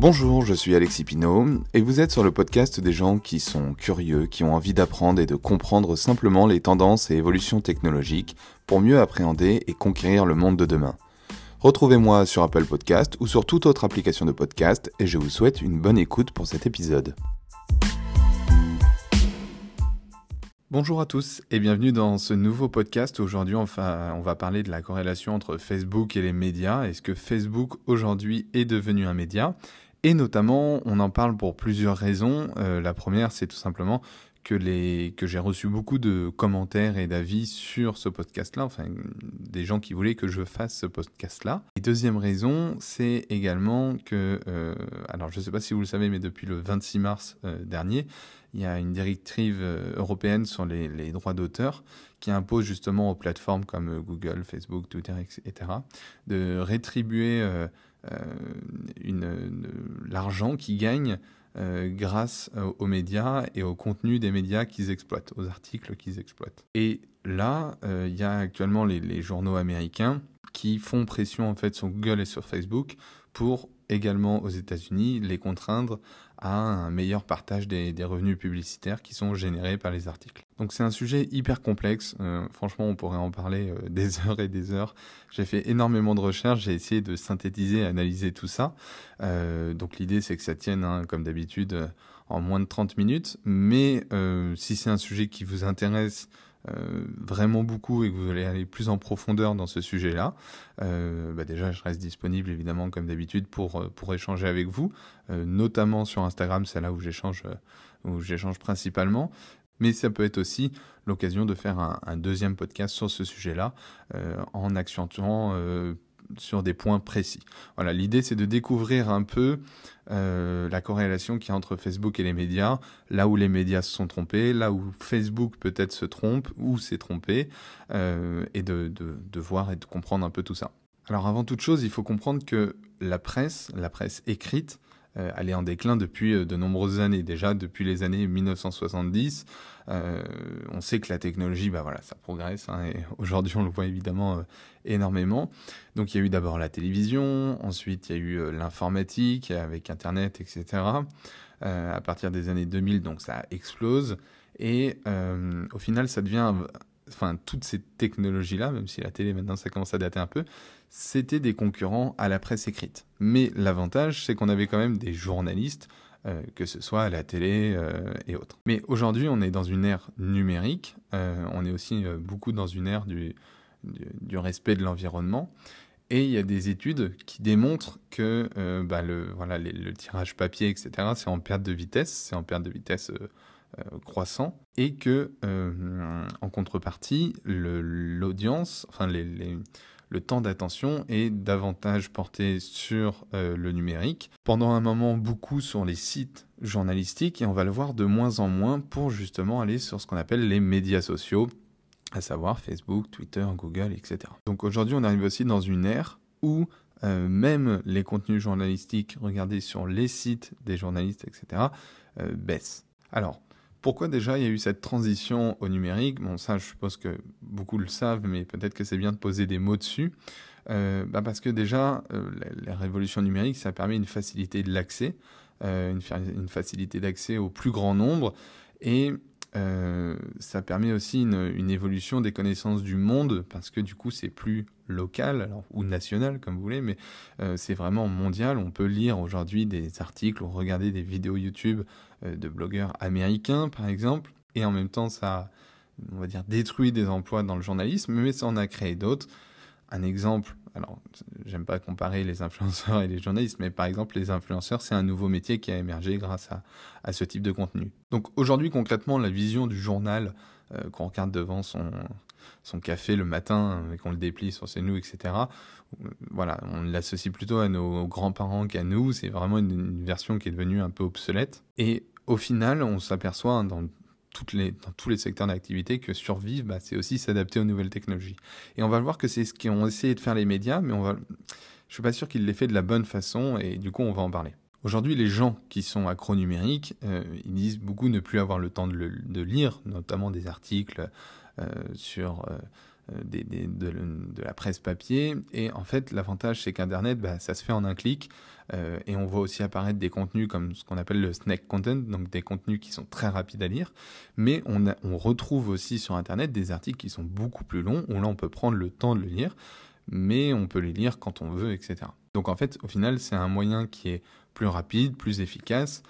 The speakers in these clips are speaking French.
Bonjour, je suis Alexis Pinault et vous êtes sur le podcast des gens qui sont curieux, qui ont envie d'apprendre et de comprendre simplement les tendances et évolutions technologiques pour mieux appréhender et conquérir le monde de demain. Retrouvez-moi sur Apple Podcast ou sur toute autre application de podcast et je vous souhaite une bonne écoute pour cet épisode. Bonjour à tous et bienvenue dans ce nouveau podcast. Aujourd'hui, on va, parler de la corrélation entre Facebook et les médias. Est-ce que Facebook aujourd'hui est devenu un média? Et notamment, on en parle pour plusieurs raisons. Euh, la première, c'est tout simplement que, les, que j'ai reçu beaucoup de commentaires et d'avis sur ce podcast-là, enfin des gens qui voulaient que je fasse ce podcast-là. Et deuxième raison, c'est également que, euh, alors je ne sais pas si vous le savez, mais depuis le 26 mars euh, dernier, il y a une directive européenne sur les, droits d'auteur qui impose justement aux plateformes comme Google, Facebook, Twitter, etc., de rétribuer l'argent qu'ils gagnent euh, grâce aux médias et au contenu des médias qu'ils exploitent, aux articles qu'ils exploitent. Et là, euh, il y a actuellement les, les, journaux américains qui font pression en fait sur Google et sur Facebook pour également aux États-Unis les contraindre un meilleur partage des, revenus publicitaires qui sont générés par les articles. Donc c'est un sujet hyper complexe, euh, franchement on pourrait en parler euh, des heures et des heures. J'ai fait énormément de recherches, j'ai essayé de synthétiser, analyser tout ça. Euh, donc l'idée c'est que ça tienne, hein, comme d'habitude, en moins de 30 minutes. Mais si c'est un sujet qui vous intéresse, euh, vraiment beaucoup et que vous voulez aller plus en profondeur dans ce sujet-là, euh, bah déjà je reste disponible évidemment comme d'habitude pour, euh, pour échanger avec vous, notamment sur Instagram, c'est là où j'échange principalement. Mais ça peut être aussi l'occasion de faire un, un, deuxième podcast sur ce sujet-là, en accentuant sur des points précis. Voilà, l'idée c'est de découvrir un peu euh, la corrélation qu'il y a entre Facebook et les médias, là où les médias se sont trompés, là où Facebook peut-être se trompe ou s'est trompé, euh, et de, de, voir et de comprendre un peu tout ça. Alors avant toute chose, il faut comprendre que la presse, la presse écrite, euh, elle est en déclin depuis euh, de nombreuses années. Déjà depuis les années 1970, euh, on sait que la technologie, bah voilà, ça progresse. Hein, et aujourd'hui, on le voit évidemment énormément. Donc il y a eu d'abord la télévision, ensuite il y a eu l'informatique avec Internet, etc. à partir des années 2000, donc ça explose. Et au final, ça devient enfin toutes ces technologies-là, même si la télé maintenant ça commence à dater un peu, c'était des concurrents à la presse écrite. Mais l'avantage, c'est qu'on avait quand même des journalistes, euh, que ce soit à la télé euh, et autres. Mais aujourd'hui, on est dans une ère numérique, euh, on est aussi beaucoup dans une ère du, du, respect de l'environnement. Et il y a des études qui démontrent que bah, le, voilà, le tirage papier, etc., c'est en perte de vitesse, c'est en perte de vitesse croissant et que en contrepartie l'audience, enfin le temps d'attention est davantage porté sur euh, le numérique. Pendant un moment, beaucoup sur les sites journalistiques et on va le voir de moins en moins pour justement aller sur ce qu'on appelle les médias sociaux, à savoir Facebook, Twitter, Google, etc. Donc aujourd'hui, on arrive aussi dans une ère où même les contenus journalistiques regardés sur les sites des journalistes, etc., baissent. Alors, pourquoi déjà il y a eu cette transition au numérique? Bon, ça, je suppose que beaucoup le savent, mais peut-être que c'est bien de poser des mots dessus. Euh, bah parce que déjà, euh, la, révolution numérique, ça permet une facilité de l'accès, euh, une, une, facilité d'accès au plus grand nombre, et euh, ça permet aussi une, évolution des connaissances du monde parce que du coup c'est plus local ou national comme vous voulez, mais euh, c'est vraiment mondial. On peut lire aujourd'hui des articles ou regarder des vidéos YouTube euh, de blogueurs américains par exemple, et en même temps ça, on va dire, détruit des emplois dans le journalisme, mais ça en a créé d'autres. Un exemple alors j'aime pas comparer les influenceurs et les journalistes, mais par exemple les influenceurs, c'est un nouveau métier qui a émergé grâce à, ce type de contenu. Donc aujourd'hui concrètement, la vision du journal euh, qu'on regarde devant son, son café le matin et qu'on le déplie sur ses nous, etc. Euh, voilà, on l'associe plutôt à nos grands-parents qu'à nous. C'est vraiment une, une, version qui est devenue un peu obsolète. Et au final, on s'aperçoit dans les, dans tous les secteurs d'activité que survivre, bah, c'est aussi s'adapter aux nouvelles technologies. Et on va le voir que c'est ce qu'ont essayé de faire les médias, mais on va, je suis pas sûr qu'ils l'aient fait de la bonne façon, et du coup, on va en parler. Aujourd'hui, les gens qui sont accro numériques, euh, ils disent beaucoup ne plus avoir le temps de, de lire, notamment des articles euh, sur euh, de, la presse papier. Et en fait, l'avantage, c'est qu'Internet, bah, ça se fait en un clic. Euh, et on voit aussi apparaître des contenus comme ce qu'on appelle le snack content, donc des contenus qui sont très rapides à lire. Mais on, on retrouve aussi sur Internet des articles qui sont beaucoup plus longs, où là, on peut prendre le temps de le lire, mais on peut les lire quand on veut, etc. Donc en fait, au final, c'est un moyen qui est plus rapide, plus efficace.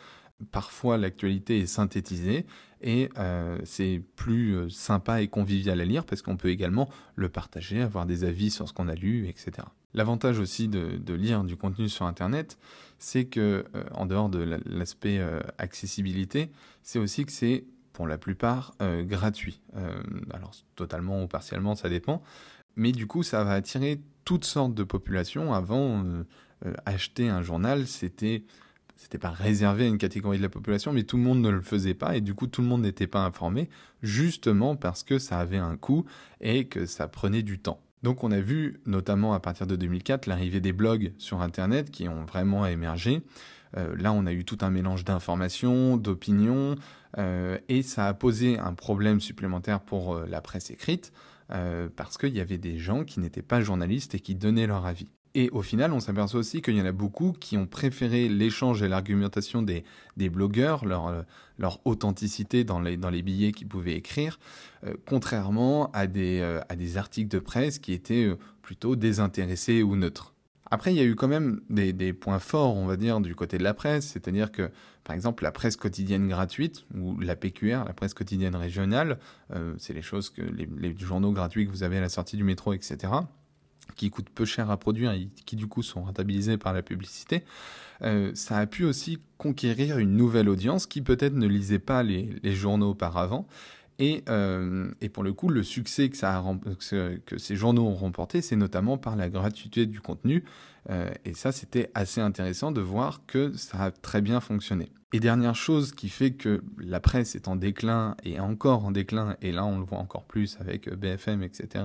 Parfois, l'actualité est synthétisée et euh, c'est plus euh, sympa et convivial à lire parce qu'on peut également le partager, avoir des avis sur ce qu'on a lu, etc. L'avantage aussi de, lire du contenu sur Internet, c'est que, euh, en dehors de l'aspect accessibilité, c'est aussi que c'est pour la plupart gratuit. alors totalement ou partiellement, ça dépend. Mais du coup, ça va attirer toutes sortes de populations. Avant, acheter un journal, c'était c'était pas réservé à une catégorie de la population, mais tout le monde ne le faisait pas et du coup tout le monde n'était pas informé, justement parce que ça avait un coût et que ça prenait du temps. Donc on a vu notamment à partir de 2004 l'arrivée des blogs sur Internet qui ont vraiment émergé. Euh, là on a eu tout un mélange d'informations, d'opinions, euh, et ça a posé un problème supplémentaire pour euh, la presse écrite, parce qu'il y avait des gens qui n'étaient pas journalistes et qui donnaient leur avis. Et au final, on s'aperçoit aussi qu'il y en a beaucoup qui ont préféré l'échange et l'argumentation des, blogueurs, leur, euh, authenticité dans les, billets qu'ils pouvaient écrire, euh, contrairement à des, euh, à des articles de presse qui étaient plutôt désintéressés ou neutres. Après, il y a eu quand même des, points forts, on va dire, du côté de la presse, c'est-à-dire que, par exemple, la presse quotidienne gratuite, ou la PQR, la presse quotidienne régionale, c'est les choses que les journaux gratuits que vous avez à la sortie du métro, etc., qui coûtent peu cher à produire et qui du coup sont rentabilisés par la publicité, euh, ça a pu aussi conquérir une nouvelle audience qui peut-être ne lisait pas les, journaux auparavant. Et, euh, et, pour le coup, le succès que, ces journaux ont remporté, c'est notamment par la gratuité du contenu. Euh, et ça, c'était assez intéressant de voir que ça a très bien fonctionné. Et dernière chose qui fait que la presse est en déclin et encore en déclin, et là on le voit encore plus avec BFM, etc.,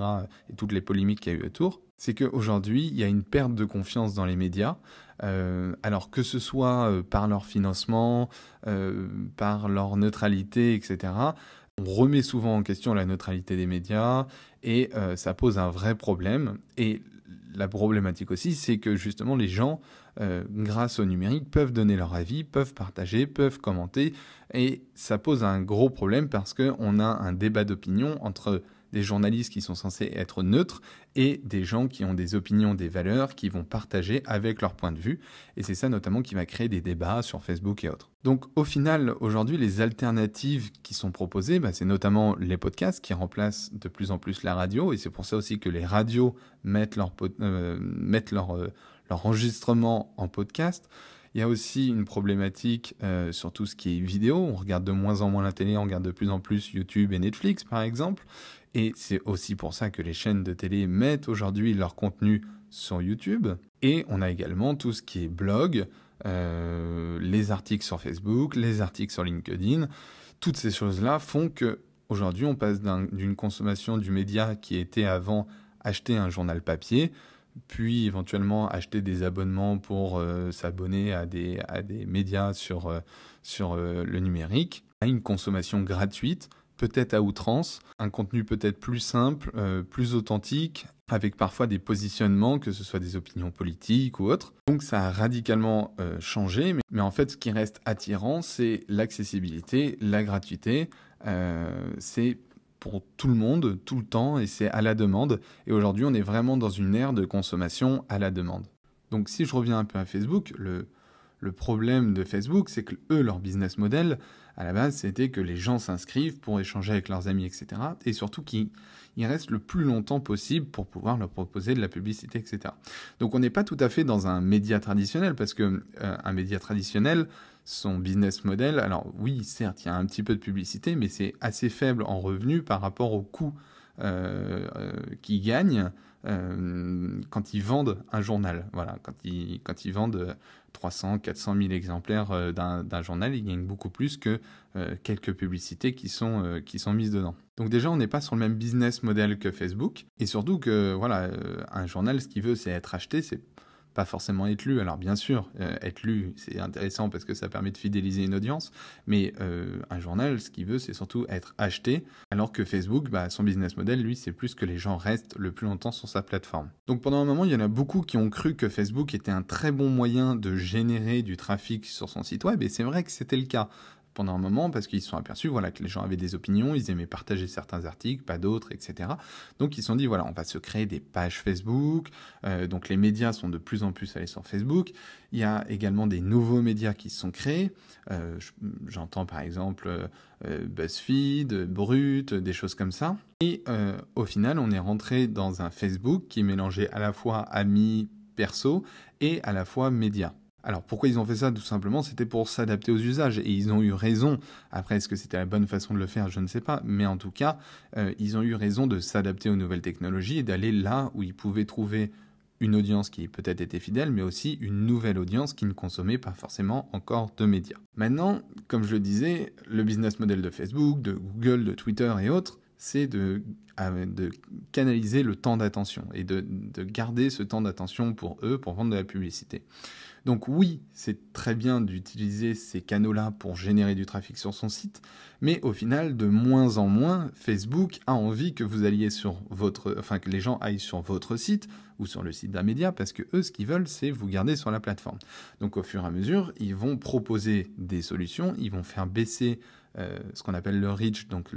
et toutes les polémiques qu'il y a eu autour, c'est qu'aujourd'hui, il y a une perte de confiance dans les médias. Euh, alors que ce soit euh, par leur financement, euh, par leur neutralité, etc., on remet souvent en question la neutralité des médias et ça pose un vrai problème. Et la problématique aussi, c'est que justement les gens, grâce au numérique, peuvent donner leur avis, peuvent partager, peuvent commenter, et ça pose un gros problème parce qu'on a un débat d'opinion entre des journalistes qui sont censés être neutres et des gens qui ont des opinions, des valeurs, qui vont partager avec leur point de vue. Et c'est ça notamment qui va créer des débats sur Facebook et autres. Donc au final, aujourd'hui, les alternatives qui sont proposées, bah, c'est notamment les podcasts qui remplacent de plus en plus la radio. Et c'est pour ça aussi que les radios mettent leur, euh, euh, leur enregistrement en podcast. Il y a aussi une problématique euh, sur tout ce qui est vidéo. On regarde de moins en moins la télé, on regarde de plus en plus YouTube et Netflix, par exemple. Et c'est aussi pour ça que les chaînes de télé mettent aujourd'hui leur contenu sur YouTube. Et on a également tout ce qui est blog, euh, les articles sur Facebook, les articles sur LinkedIn. Toutes ces choses-là font que aujourd'hui on passe d'une consommation du média qui était avant acheter un journal papier, puis éventuellement acheter des abonnements pour euh, s'abonner à des, à des médias sur, euh, sur le numérique, à une consommation gratuite peut-être à outrance, un contenu peut-être plus simple, euh, plus authentique, avec parfois des positionnements, que ce soit des opinions politiques ou autres. Donc ça a radicalement euh, changé, mais, en fait ce qui reste attirant, c'est l'accessibilité, la gratuité, euh, c'est pour tout le monde, tout le temps, et c'est à la demande. Et aujourd'hui, on est vraiment dans une ère de consommation à la demande. Donc si je reviens un peu à Facebook, le, problème de Facebook, c'est que eux, leur business model, à la base, c'était que les gens s'inscrivent pour échanger avec leurs amis, etc. Et surtout qu'ils restent le plus longtemps possible pour pouvoir leur proposer de la publicité, etc. Donc on n'est pas tout à fait dans un média traditionnel, parce que euh, un média traditionnel, son business model, alors oui, certes, il y a un petit peu de publicité, mais c'est assez faible en revenus par rapport au coût euh, euh, qu'ils gagnent euh, quand ils vendent un journal. Voilà, quand ils, quand ils vendent 300, 400 000 exemplaires euh, d'un journal, ils gagnent beaucoup plus que quelques publicités qui sont, qui sont mises dedans. Donc déjà, on n'est pas sur le même business model que Facebook, et surtout que voilà, un journal, ce qu'il veut, c'est être acheté, c'est pas forcément être lu. Alors bien sûr, euh, être lu, c'est intéressant parce que ça permet de fidéliser une audience, mais euh, un journal, ce qu'il veut, c'est surtout être acheté, alors que Facebook, bah, son business model, lui, c'est plus que les gens restent le plus longtemps sur sa plateforme. Donc pendant un moment, il y en a beaucoup qui ont cru que Facebook était un très bon moyen de générer du trafic sur son site web, et c'est vrai que c'était le cas pendant un moment parce qu'ils se sont aperçus voilà, que les gens avaient des opinions, ils aimaient partager certains articles, pas d'autres, etc. Donc ils se sont dit voilà, on va se créer des pages Facebook. Euh, donc les médias sont de plus en plus allés sur Facebook. Il y a également des nouveaux médias qui se sont créés. Euh, j'entends par exemple euh, BuzzFeed, Brut, des choses comme ça. Et au final, on est rentré dans un Facebook qui mélangeait à la fois amis perso et à la fois médias. Alors pourquoi ils ont fait ça? Tout simplement, c'était pour s'adapter aux usages. Et ils ont eu raison. Après, est-ce que c'était la bonne façon de le faire? Je ne sais pas. Mais en tout cas, euh, ils ont eu raison de s'adapter aux nouvelles technologies et d'aller là où ils pouvaient trouver une audience qui peut-être était fidèle, mais aussi une nouvelle audience qui ne consommait pas forcément encore de médias. Maintenant, comme je le disais, le business model de Facebook, de Google, de Twitter et autres, c'est de, de, canaliser le temps d'attention et de, de garder ce temps d'attention pour eux pour vendre de la publicité. Donc oui, c'est très bien d'utiliser ces canaux-là pour générer du trafic sur son site, mais au final, de moins en moins, Facebook a envie que vous alliez sur votre, enfin que les gens aillent sur votre site ou sur le site d'un média, parce que eux, ce qu'ils veulent, c'est vous garder sur la plateforme. Donc au fur et à mesure, ils vont proposer des solutions, ils vont faire baisser euh, ce qu'on appelle le reach, donc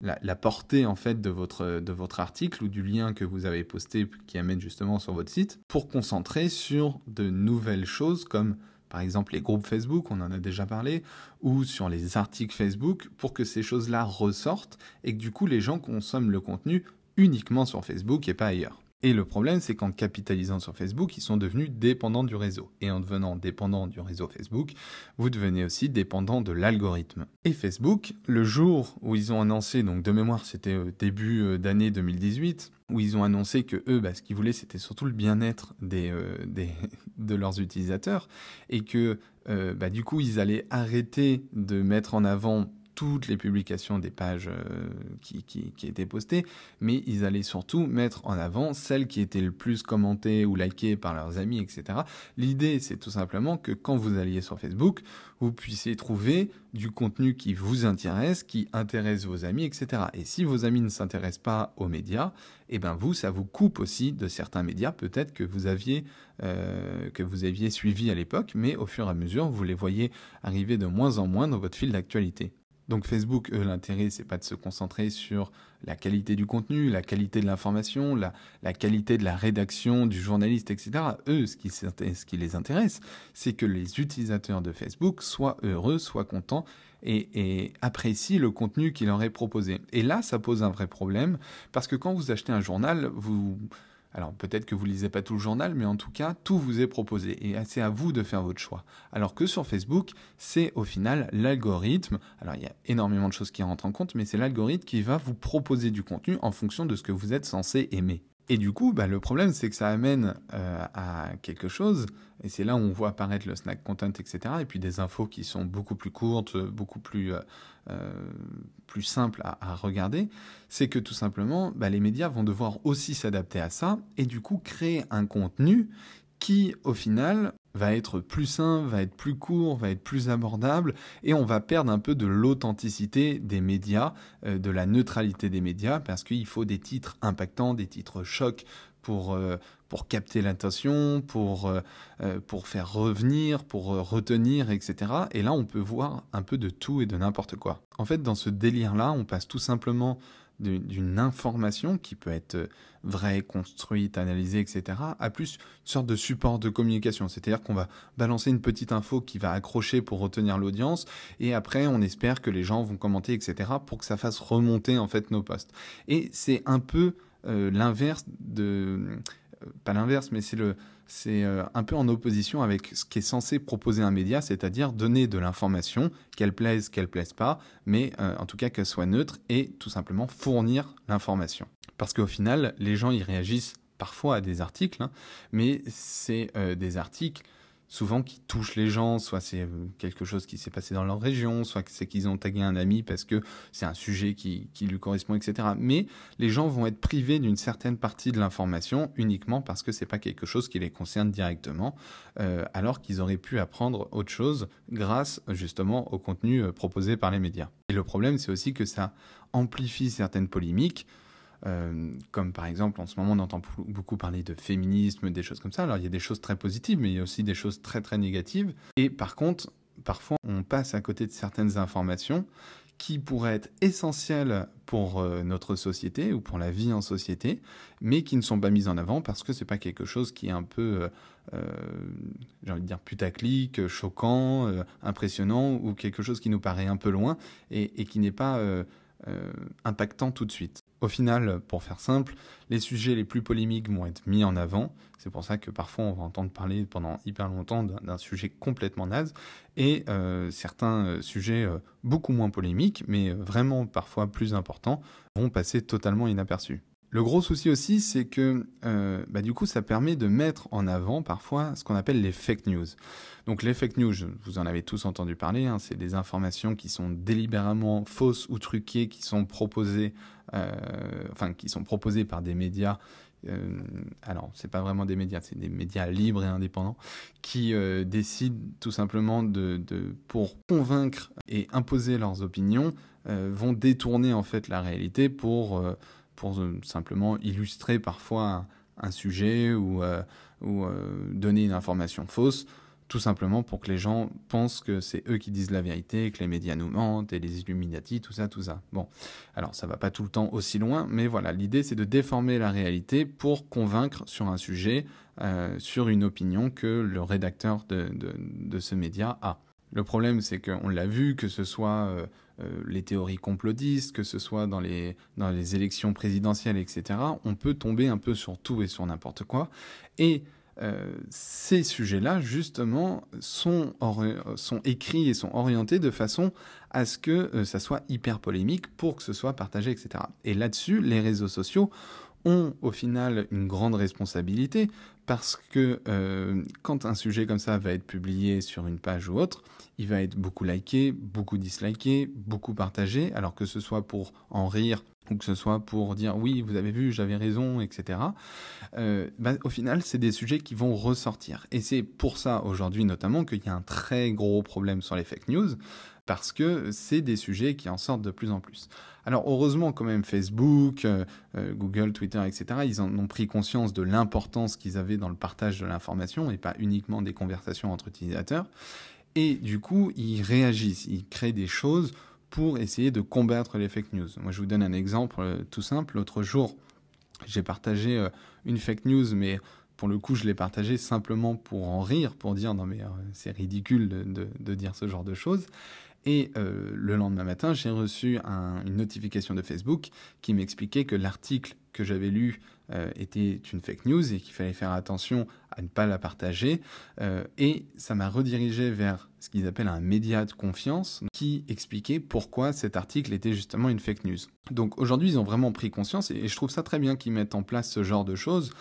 la, portée en fait de votre, de votre article ou du lien que vous avez posté qui amène justement sur votre site, pour concentrer sur de nouvelles choses comme par exemple les groupes Facebook, on en a déjà parlé, ou sur les articles Facebook, pour que ces choses-là ressortent et que du coup les gens consomment le contenu uniquement sur Facebook et pas ailleurs. Et le problème, c'est qu'en capitalisant sur Facebook, ils sont devenus dépendants du réseau. Et en devenant dépendant du réseau Facebook, vous devenez aussi dépendant de l'algorithme. Et Facebook, le jour où ils ont annoncé, donc de mémoire, c'était au début euh, d'année 2018, où ils ont annoncé que eux, bah, ce qu'ils voulaient, c'était surtout le bien-être euh, de leurs utilisateurs, et que euh, bah, du coup, ils allaient arrêter de mettre en avant toutes les publications des pages euh, qui, étaient postées, mais ils allaient surtout mettre en avant celles qui étaient le plus commentées ou likées par leurs amis, etc. L'idée, c'est tout simplement que quand vous alliez sur Facebook, vous puissiez trouver du contenu qui vous intéresse, qui intéresse vos amis, etc. Et si vos amis ne s'intéressent pas aux médias, eh ben vous, ça vous coupe aussi de certains médias, peut-être que vous aviez euh, que vous aviez suivi à l'époque, mais au fur et à mesure, vous les voyez arriver de moins en moins dans votre fil d'actualité. Donc Facebook, eux, l'intérêt, c'est pas de se concentrer sur la qualité du contenu, la qualité de l'information, la, qualité de la rédaction du journaliste, etc. Eux, ce qui, ce qui les intéresse, c'est que les utilisateurs de Facebook soient heureux, soient contents et, et apprécient le contenu qui leur est proposé. Et là, ça pose un vrai problème, parce que quand vous achetez un journal, vous alors peut-être que vous lisez pas tout le journal, mais en tout cas, tout vous est proposé et c'est à vous de faire votre choix. Alors que sur Facebook, c'est au final l'algorithme. Alors il y a énormément de choses qui rentrent en compte, mais c'est l'algorithme qui va vous proposer du contenu en fonction de ce que vous êtes censé aimer. Et du coup, bah, le problème, c'est que ça amène euh, à quelque chose, et c'est là où on voit apparaître le snack content, etc., et puis des infos qui sont beaucoup plus courtes, beaucoup plus, euh, euh, simples à, regarder, c'est que tout simplement, bah, les médias vont devoir aussi s'adapter à ça, et du coup créer un contenu qui, au final, va être plus sain, va être plus court, va être plus abordable, et on va perdre un peu de l'authenticité des médias, euh, de la neutralité des médias, parce qu'il faut des titres impactants, des titres chocs pour, euh, pour capter l'attention, pour, euh, pour faire revenir, pour retenir, etc. Et là, on peut voir un peu de tout et de n'importe quoi. En fait, dans ce délire-là, on passe tout simplement d'une information qui peut être vraie, construite, analysée, etc., à plus une sorte de support de communication. C'est-à-dire qu'on va balancer une petite info qui va accrocher pour retenir l'audience, et après on espère que les gens vont commenter, etc., pour que ça fasse remonter en fait nos posts. Et c'est un peu euh, l'inverse de, euh, pas l'inverse, mais c'est euh, un peu en opposition avec ce qui est censé proposer un média, c'est-à-dire donner de l'information, qu'elle plaise, qu'elle plaise pas, mais euh, en tout cas qu'elle soit neutre et tout simplement fournir l'information. Parce qu'au final, les gens y réagissent parfois à des articles, hein, mais c'est euh, des articles souvent qui touche les gens, soit c'est quelque chose qui s'est passé dans leur région, soit c'est qu'ils ont tagué un ami parce que c'est un sujet qui, lui correspond, etc. Mais les gens vont être privés d'une certaine partie de l'information uniquement parce que c'est pas quelque chose qui les concerne directement, euh, alors qu'ils auraient pu apprendre autre chose grâce justement au contenu proposé par les médias. Et le problème, c'est aussi que ça amplifie certaines polémiques. Euh, comme par exemple en ce moment on entend beaucoup parler de féminisme, des choses comme ça. Alors il y a des choses très positives, mais il y a aussi des choses très très négatives. Et par contre, parfois on passe à côté de certaines informations qui pourraient être essentielles pour euh, notre société ou pour la vie en société, mais qui ne sont pas mises en avant parce que c'est pas quelque chose qui est un peu, euh, j'ai envie de dire putaclic, choquant, impressionnant ou quelque chose qui nous paraît un peu loin et, et qui n'est pas impactant tout de suite. Au final, pour faire simple, les sujets les plus polémiques vont être mis en avant. C'est pour ça que parfois on va entendre parler pendant hyper longtemps d'un sujet complètement naze et euh, certains euh, sujets euh, beaucoup moins polémiques, mais vraiment parfois plus importants, vont passer totalement inaperçus. Le gros souci aussi, c'est que euh, bah, du coup, ça permet de mettre en avant parfois ce qu'on appelle les fake news. Donc les fake news, vous en avez tous entendu parler, hein, c'est des informations qui sont délibérément fausses ou truquées, qui sont proposées, euh, enfin qui sont proposées par des médias. Euh, alors, c'est pas vraiment des médias, c'est des médias libres et indépendants qui euh, décident tout simplement de, pour convaincre et imposer leurs opinions, vont détourner en fait la réalité pour pour euh, simplement illustrer parfois un, sujet ou, euh, ou euh, donner une information fausse, tout simplement pour que les gens pensent que c'est eux qui disent la vérité, que les médias nous mentent et les Illuminati, tout ça, tout ça. Bon, alors ça va pas tout le temps aussi loin, mais voilà, l'idée c'est de déformer la réalité pour convaincre sur un sujet, sur une opinion que le rédacteur de, de, de ce média a. Le problème, c'est qu'on l'a vu, que ce soit les théories complotistes, que ce soit dans les, dans les élections présidentielles, etc., on peut tomber un peu sur tout et sur n'importe quoi. Et euh, ces sujets-là, justement, sont, sont écrits et sont orientés de façon à ce que ça soit hyper polémique pour que ce soit partagé, etc. Et là-dessus, les réseaux sociaux ont au final une grande responsabilité parce que euh, quand un sujet comme ça va être publié sur une page ou autre, il va être beaucoup liké, beaucoup disliké, beaucoup partagé, alors que ce soit pour en rire ou que ce soit pour dire oui, vous avez vu, j'avais raison, etc. Euh, bah, au final, c'est des sujets qui vont ressortir. Et c'est pour ça aujourd'hui notamment qu'il y a un très gros problème sur les fake news, parce que c'est des sujets qui en sortent de plus en plus. Alors heureusement quand même Facebook, euh, euh, Google, Twitter, etc., ils en ont pris conscience de l'importance qu'ils avaient dans le partage de l'information et pas uniquement des conversations entre utilisateurs. Et du coup, ils réagissent, ils créent des choses pour essayer de combattre les fake news. Moi, je vous donne un exemple euh, tout simple. L'autre jour, j'ai partagé une fake news, mais pour le coup, je l'ai partagé simplement pour en rire, pour dire non mais c'est ridicule de, dire ce genre de choses. Et euh, le lendemain matin, j'ai reçu une notification de Facebook qui m'expliquait que l'article que j'avais lu euh, était une fake news et qu'il fallait faire attention à ne pas la partager. Euh, et ça m'a redirigé vers ce qu'ils appellent un média de confiance qui expliquait pourquoi cet article était justement une fake news. Donc aujourd'hui, ils ont vraiment pris conscience et, je trouve ça très bien qu'ils mettent en place ce genre de choses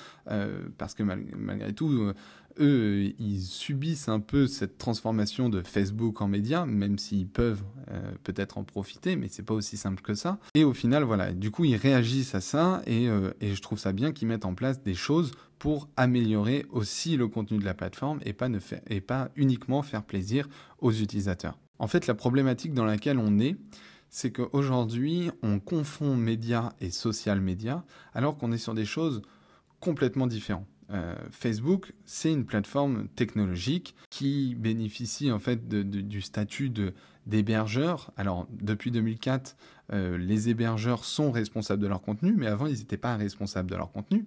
parce que malgré tout, eux, ils subissent un peu cette transformation de Facebook en média, même s'ils peuvent euh, peut-être en profiter, mais c'est pas aussi simple que ça. Et au final, voilà, du coup, ils réagissent à ça, euh, et je trouve ça bien qu'ils mettent en place des choses pour améliorer aussi le contenu de la plateforme et pas, ne pas uniquement faire plaisir aux utilisateurs. En fait, la problématique dans laquelle on est, c'est qu'aujourd'hui, on confond médias et social média, alors qu'on est sur des choses complètement différentes. Euh, Facebook, c'est une plateforme technologique qui bénéficie en fait du statut d'hébergeur. Alors depuis 2004, euh, les hébergeurs sont responsables de leur contenu, mais avant ils n'étaient pas responsables de leur contenu.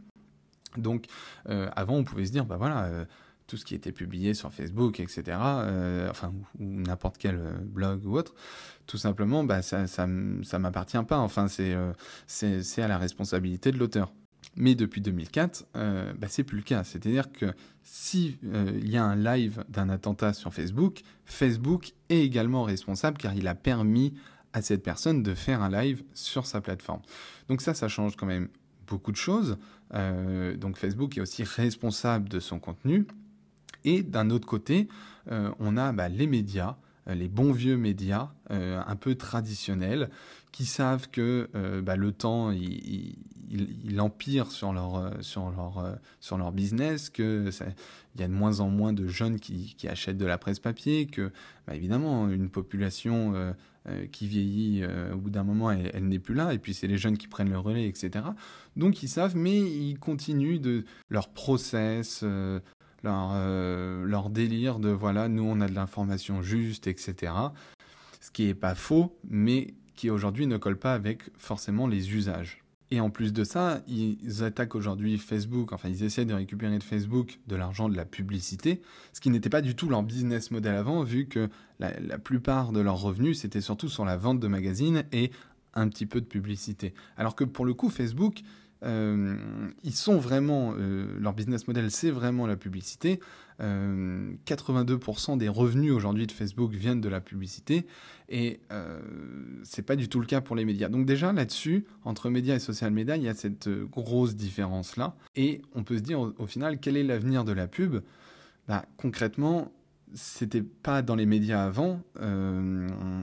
Donc euh, avant on pouvait se dire bah voilà tout ce qui était publié sur Facebook, etc., enfin, ou, n'importe quel blog ou autre, tout simplement, bah, ça, ça m'appartient pas. Enfin, c'est, c'est à la responsabilité de l'auteur. Mais depuis 2004, euh, bah, c'est plus le cas. C'est-à-dire que s'il euh, y a un live d'un attentat sur Facebook, Facebook est également responsable car il a permis à cette personne de faire un live sur sa plateforme. Donc ça, ça change quand même beaucoup de choses. Euh, donc Facebook est aussi responsable de son contenu. Et d'un autre côté, on a bah, les médias, les bons vieux médias, un peu traditionnels, qui savent que bah, le temps, il, empire sur leur, sur, leur, sur leur business, qu'il y a de moins en moins de jeunes qui, achètent de la presse papier, que bah, évidemment une population euh, qui vieillit, euh, au bout d'un moment, elle, n'est plus là, et puis c'est les jeunes qui prennent le relais, etc. Donc ils savent, mais ils continuent de leur process, euh, leur, leur délire de voilà, nous on a de l'information juste, etc. Ce qui n'est pas faux, mais qui aujourd'hui ne colle pas avec forcément les usages. Et en plus de ça, ils attaquent aujourd'hui Facebook, enfin ils essaient de récupérer de Facebook de l'argent de la publicité, ce qui n'était pas du tout leur business model avant, vu que la, plupart de leurs revenus, c'était surtout sur la vente de magazines et un petit peu de publicité. Alors que pour le coup, Facebook, ils sont vraiment, euh, leur business model, c'est vraiment la publicité. 82% euh, des revenus aujourd'hui de Facebook viennent de la publicité et euh, c'est pas du tout le cas pour les médias. Donc déjà là-dessus, entre médias et social media, il y a cette grosse différence là et on peut se dire au, final quel est l'avenir de la pub? Bah, concrètement, c'était pas dans les médias avant,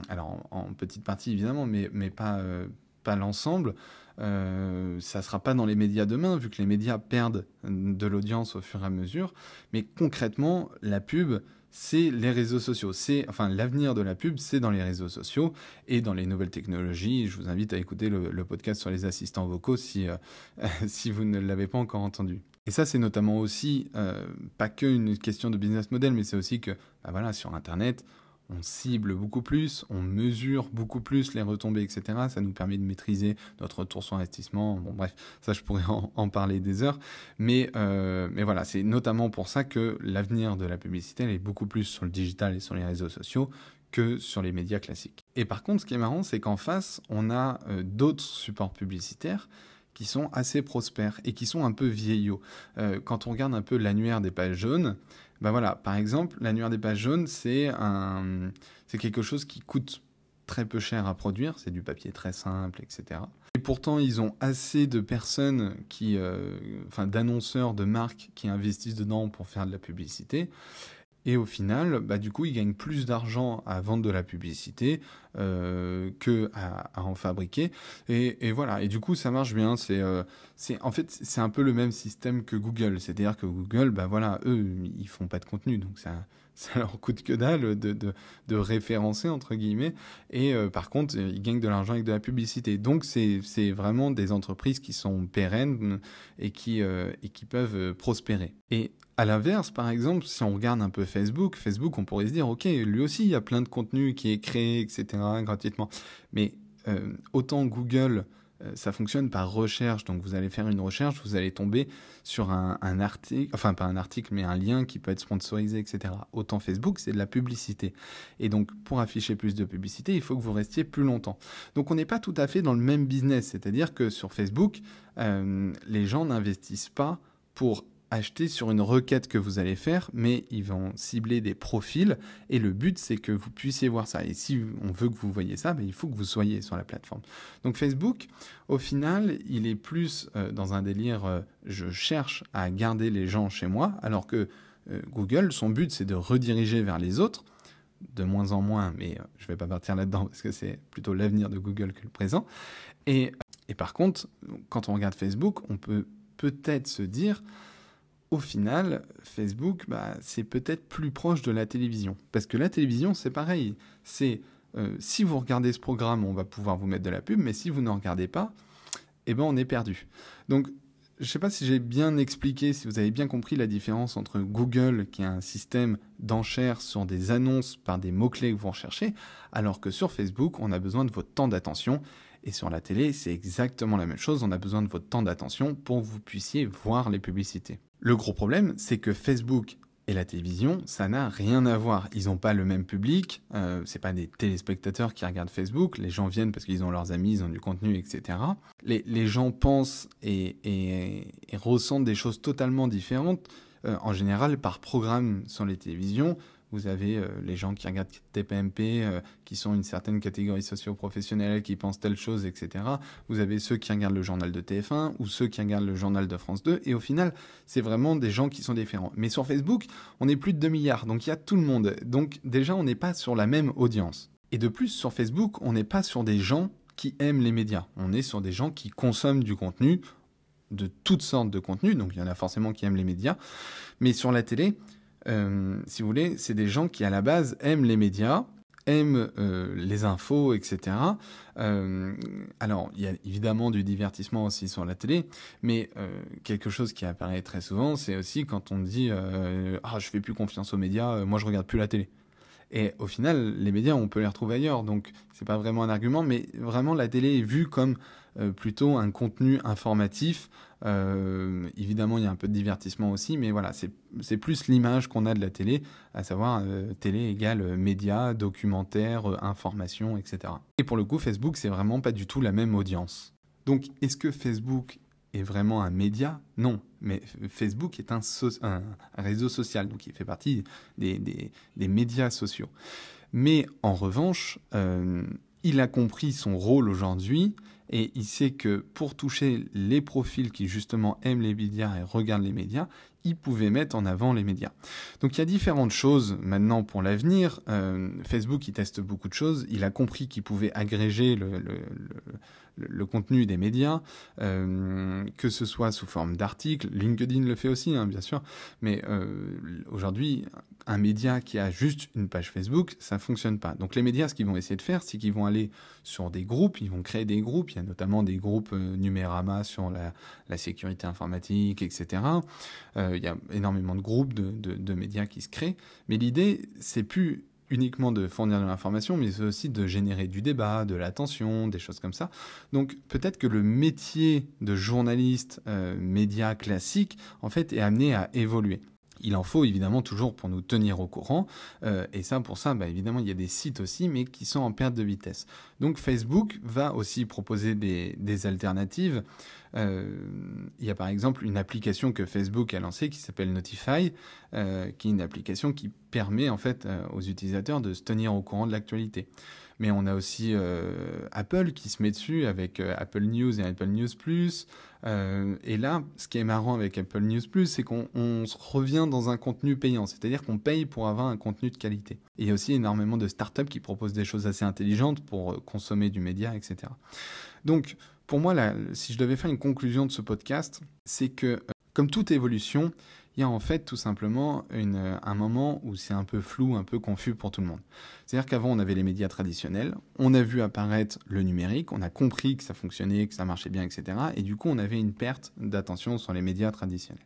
alors en, petite partie évidemment, mais, mais pas, pas l'ensemble. Euh, ça ne sera pas dans les médias demain, vu que les médias perdent de l'audience au fur et à mesure. Mais concrètement, la pub, c'est les réseaux sociaux. C'est, enfin, l'avenir de la pub, c'est dans les réseaux sociaux et dans les nouvelles technologies. Je vous invite à écouter le, podcast sur les assistants vocaux si, euh, si vous ne l'avez pas encore entendu. Et ça, c'est notamment aussi euh, pas qu'une question de business model, mais c'est aussi que, bah voilà, sur Internet, on cible beaucoup plus, on mesure beaucoup plus les retombées, etc. Ça nous permet de maîtriser notre retour sur investissement. Bon, bref, ça, je pourrais en, parler des heures. Mais, euh, mais voilà, c'est notamment pour ça que l'avenir de la publicité est beaucoup plus sur le digital et sur les réseaux sociaux que sur les médias classiques. Et par contre, ce qui est marrant, c'est qu'en face, on a euh, d'autres supports publicitaires qui sont assez prospères et qui sont un peu vieillots. Euh, quand on regarde un peu l'annuaire des pages jaunes, ben voilà, par exemple, l'annuaire des pages jaunes, c'est un, c'est quelque chose qui coûte très peu cher à produire, c'est du papier très simple, etc. Et pourtant, ils ont assez de personnes qui, euh, enfin, d'annonceurs, de marques qui investissent dedans pour faire de la publicité. Et au final, bah, du coup, ils gagnent plus d'argent à vendre de la publicité euh, que à, en fabriquer. Et, voilà. Et du coup, ça marche bien. C'est, euh, c'est, en fait, c'est un peu le même système que Google. C'est-à-dire que Google, bah voilà, eux, ils font pas de contenu, donc ça, ça leur coûte que dalle de, de, de référencer entre guillemets. Et euh, par contre, ils gagnent de l'argent avec de la publicité. Donc, c'est, vraiment des entreprises qui sont pérennes et qui, euh, et qui peuvent prospérer. Et à l'inverse, par exemple, si on regarde un peu Facebook, Facebook, on pourrait se dire, ok, lui aussi, il y a plein de contenu qui est créé, etc., gratuitement. Mais euh, autant Google, euh, ça fonctionne par recherche. Donc vous allez faire une recherche, vous allez tomber sur un, article, enfin pas un article, mais un lien qui peut être sponsorisé, etc. Autant Facebook, c'est de la publicité. Et donc pour afficher plus de publicité, il faut que vous restiez plus longtemps. Donc on n'est pas tout à fait dans le même business. C'est-à-dire que sur Facebook, euh, les gens n'investissent pas pour acheter sur une requête que vous allez faire, mais ils vont cibler des profils et le but c'est que vous puissiez voir ça. Et si on veut que vous voyez ça, ben, il faut que vous soyez sur la plateforme. Donc Facebook, au final, il est plus euh, dans un délire euh, je cherche à garder les gens chez moi, alors que euh, Google, son but c'est de rediriger vers les autres de moins en moins, mais je ne vais pas partir là-dedans parce que c'est plutôt l'avenir de Google que le présent. Et, et par contre, quand on regarde Facebook, on peut peut-être se dire, au final, Facebook, bah, c'est peut-être plus proche de la télévision. Parce que la télévision, c'est pareil. C'est euh, si vous regardez ce programme, on va pouvoir vous mettre de la pub, mais si vous n'en regardez pas, eh ben, on est perdu. Donc, je ne sais pas si j'ai bien expliqué, si vous avez bien compris la différence entre Google, qui est un système d'enchères sur des annonces par des mots-clés que vous recherchez, alors que sur Facebook, on a besoin de votre temps d'attention. Et sur la télé, c'est exactement la même chose, on a besoin de votre temps d'attention pour que vous puissiez voir les publicités. Le gros problème, c'est que Facebook et la télévision, ça n'a rien à voir. Ils n'ont pas le même public. Euh, c'est pas des téléspectateurs qui regardent Facebook. Les gens viennent parce qu'ils ont leurs amis, ils ont du contenu, etc. Les, gens pensent et, et, ressentent des choses totalement différentes. Euh, en général, par programme sur les télévisions, vous avez euh, les gens qui regardent TPMP, euh, qui sont une certaine catégorie socio-professionnelle, qui pensent telle chose, etc. Vous avez ceux qui regardent le journal de TF1 ou ceux qui regardent le journal de France 2. Et au final, c'est vraiment des gens qui sont différents. Mais sur Facebook, on est plus de 2 milliards, donc il y a tout le monde. Donc déjà, on n'est pas sur la même audience. Et de plus, sur Facebook, on n'est pas sur des gens qui aiment les médias. On est sur des gens qui consomment du contenu, de toutes sortes de contenus, donc il y en a forcément qui aiment les médias. Mais sur la télé, euh, si vous voulez, c'est des gens qui à la base aiment les médias, aiment euh, les infos, etc. Euh, alors, il y a évidemment du divertissement aussi sur la télé, mais quelque chose qui apparaît très souvent, c'est aussi quand on dit ah je fais plus confiance aux médias, moi je regarde plus la télé. Et au final, les médias, on peut les retrouver ailleurs, donc c'est pas vraiment un argument, mais vraiment la télé est vue comme euh, plutôt un contenu informatif. Euh, évidemment, il y a un peu de divertissement aussi, mais voilà, c'est plus l'image qu'on a de la télé, à savoir euh, télé égale médias, documentaire, information, etc. Et pour le coup, Facebook, c'est vraiment pas du tout la même audience. Donc, est-ce que Facebook est vraiment un média? Non, mais Facebook est un, réseau social, donc il fait partie des, médias sociaux. Mais en revanche, il a compris son rôle aujourd'hui et il sait que pour toucher les profils qui justement aiment les médias et regardent les médias, il pouvait mettre en avant les médias. Donc il y a différentes choses maintenant pour l'avenir. Euh, Facebook, il teste beaucoup de choses. Il a compris qu'il pouvait agréger le, le contenu des médias, euh, que ce soit sous forme d'articles. LinkedIn le fait aussi, hein, bien sûr. Mais euh, aujourd'hui, un média qui a juste une page Facebook, ça fonctionne pas. Donc les médias, ce qu'ils vont essayer de faire, c'est qu'ils vont aller sur des groupes, ils vont créer des groupes. Il y a notamment des groupes euh, Numérama sur la, sécurité informatique, etc. il y a énormément de groupes de, médias qui se créent. Mais l'idée, c'est plus uniquement de fournir de l'information, mais aussi de générer du débat, de l'attention, des choses comme ça. Donc peut-être que le métier de journaliste euh, média classique, en fait, est amené à évoluer. Il en faut évidemment toujours pour nous tenir au courant. Euh, et ça, pour ça, bah, évidemment, il y a des sites aussi, mais qui sont en perte de vitesse. Donc Facebook va aussi proposer des, alternatives. Euh, il y a par exemple une application que Facebook a lancée qui s'appelle Notify, euh, qui est une application qui permet en fait aux utilisateurs de se tenir au courant de l'actualité mais on a aussi Apple qui se met dessus avec Apple News et Apple News Plus. Euh, et là, ce qui est marrant avec Apple News Plus, c'est qu'on revient dans un contenu payant, c'est-à-dire qu'on paye pour avoir un contenu de qualité. Il y a aussi énormément de startups qui proposent des choses assez intelligentes pour consommer du média, etc. Donc, pour moi, si je devais faire une conclusion de ce podcast, c'est que, comme toute évolution, il y a en fait tout simplement une, un moment où c'est un peu flou, un peu confus pour tout le monde. C'est-à-dire qu'avant, on avait les médias traditionnels, on a vu apparaître le numérique, on a compris que ça fonctionnait, que ça marchait bien, etc. Et du coup, on avait une perte d'attention sur les médias traditionnels.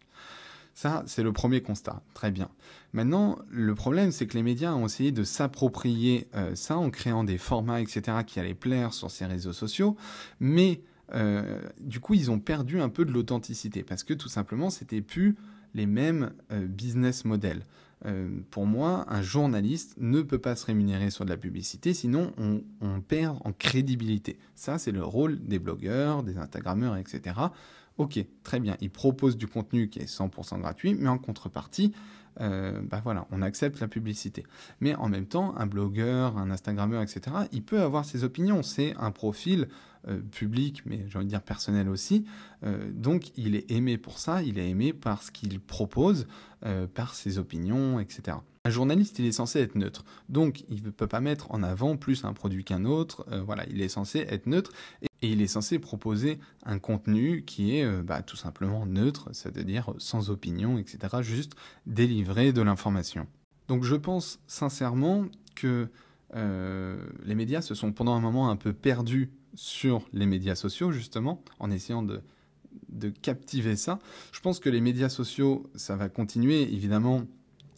Ça, c'est le premier constat. Très bien. Maintenant, le problème, c'est que les médias ont essayé de s'approprier euh, ça en créant des formats, etc., qui allaient plaire sur ces réseaux sociaux, mais euh, du coup, ils ont perdu un peu de l'authenticité parce que tout simplement, c'était plus les mêmes euh, business models. Euh, pour moi, un journaliste ne peut pas se rémunérer sur de la publicité, sinon on, on perd en crédibilité. Ça, c'est le rôle des blogueurs, des Instagrammeurs, etc. Ok, très bien, ils proposent du contenu qui est 100% gratuit, mais en contrepartie, euh, bah voilà, on accepte la publicité. Mais en même temps, un blogueur, un Instagrammeur, etc., il peut avoir ses opinions. C'est un profil euh, public, mais j'ai envie de dire personnel aussi. Euh, donc il est aimé pour ça, il est aimé par ce qu'il propose, par ses opinions, etc. Un journaliste, il est censé être neutre. Donc, il ne peut pas mettre en avant plus un produit qu'un autre. voilà, il est censé être neutre. Et il est censé proposer un contenu qui est euh, bah, tout simplement neutre, c'est-à-dire sans opinion, etc., juste délivrer de l'information. Donc je pense sincèrement que euh, les médias se sont pendant un moment un peu perdus sur les médias sociaux, justement, en essayant de, de captiver ça. Je pense que les médias sociaux, ça va continuer, évidemment,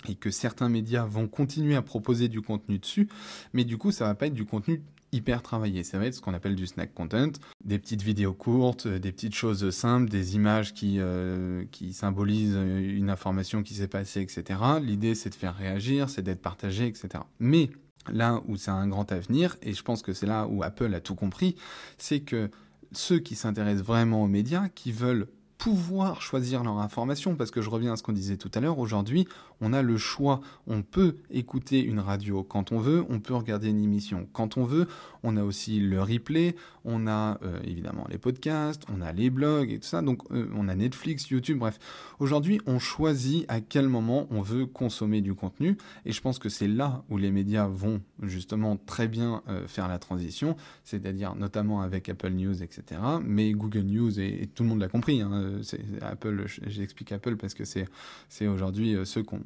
et que certains médias vont continuer à proposer du contenu dessus, mais du coup, ça va pas être du contenu hyper travaillé. Ça va être ce qu'on appelle du snack content, des petites vidéos courtes, euh, des petites choses simples, des images qui, euh, qui symbolisent euh, une information qui s'est passée, etc. L'idée, c'est de faire réagir, c'est d'être partagé, etc. Mais là où c'est un grand avenir, et je pense que c'est là où Apple a tout compris, c'est que ceux qui s'intéressent vraiment aux médias, qui veulent pouvoir choisir leur information, parce que je reviens à ce qu'on disait tout à l'heure, aujourd'hui, on a le choix, on peut écouter une radio quand on veut, on peut regarder une émission quand on veut, on a aussi le replay, on a euh, évidemment les podcasts, on a les blogs et tout ça, donc euh, on a Netflix, YouTube, bref. Aujourd'hui, on choisit à quel moment on veut consommer du contenu, et je pense que c'est là où les médias vont justement très bien euh, faire la transition, c'est-à-dire notamment avec Apple News, etc., mais Google News, et, tout le monde l'a compris, hein, Apple, j'explique Apple parce que c'est aujourd'hui ceux qui ont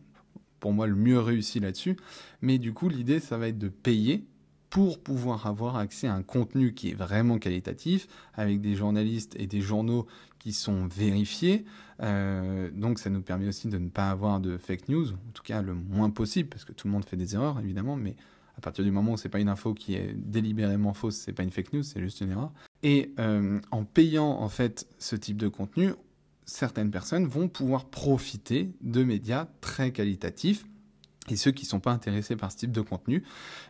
pour moi le mieux réussi là-dessus. Mais du coup, l'idée, ça va être de payer pour pouvoir avoir accès à un contenu qui est vraiment qualitatif, avec des journalistes et des journaux qui sont vérifiés. Euh, donc ça nous permet aussi de ne pas avoir de fake news, en tout cas le moins possible, parce que tout le monde fait des erreurs, évidemment, mais à partir du moment où c'est pas une info qui est délibérément fausse, c'est pas une fake news, c'est juste une erreur. Et euh, en payant en fait ce type de contenu, certaines personnes vont pouvoir profiter de médias très qualitatifs. Et ceux qui ne sont pas intéressés par ce type de contenu,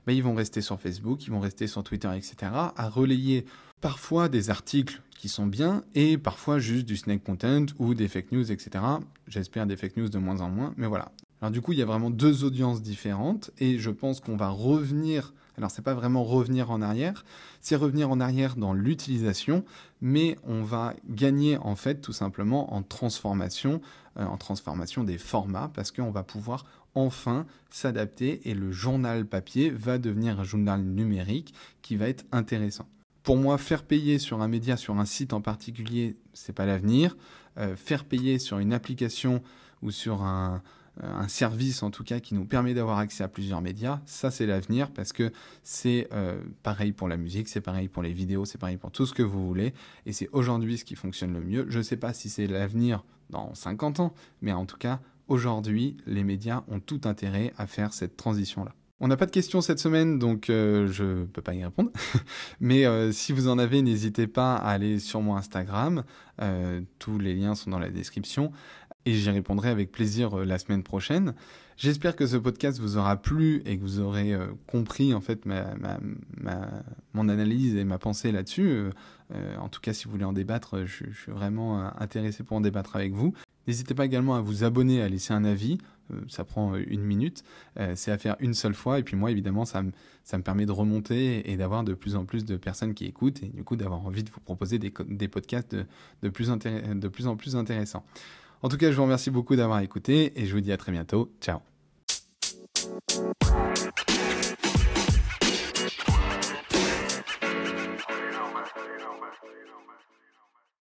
ben, ils vont rester sur Facebook, ils vont rester sur Twitter, etc., à relayer parfois des articles qui sont bien et parfois juste du snake content ou des fake news, etc. J'espère des fake news de moins en moins, mais voilà. Alors du coup, il y a vraiment deux audiences différentes et je pense qu'on va revenir. Alors c'est pas vraiment revenir en arrière, c'est revenir en arrière dans l'utilisation, mais on va gagner en fait tout simplement en transformation, euh, en transformation des formats parce qu'on va pouvoir enfin s'adapter et le journal papier va devenir un journal numérique qui va être intéressant. Pour moi, faire payer sur un média, sur un site en particulier, c'est pas l'avenir. Euh, faire payer sur une application ou sur un, un service en tout cas qui nous permet d'avoir accès à plusieurs médias, ça c'est l'avenir parce que c'est euh, pareil pour la musique, c'est pareil pour les vidéos, c'est pareil pour tout ce que vous voulez et c'est aujourd'hui ce qui fonctionne le mieux. Je ne sais pas si c'est l'avenir dans 50 ans, mais en tout cas aujourd'hui les médias ont tout intérêt à faire cette transition-là. On n'a pas de questions cette semaine, donc euh, je ne peux pas y répondre. Mais si vous en avez, n'hésitez pas à aller sur mon Instagram. tous les liens sont dans la description et j'y répondrai avec plaisir euh, la semaine prochaine. J'espère que ce podcast vous aura plu et que vous aurez euh, compris en fait mon analyse et ma pensée là-dessus. Euh, en tout cas, si vous voulez en débattre, je, je suis vraiment intéressé pour en débattre avec vous. N'hésitez pas également à vous abonner, à laisser un avis. ça prend une minute. c'est à faire une seule fois. Et puis moi, évidemment, ça me, ça me permet de remonter et d'avoir de plus en plus de personnes qui écoutent et du coup d'avoir envie de vous proposer des, des podcasts de, de, plus de plus en plus intéressants. En tout cas, je vous remercie beaucoup d'avoir écouté et je vous dis à très bientôt. Ciao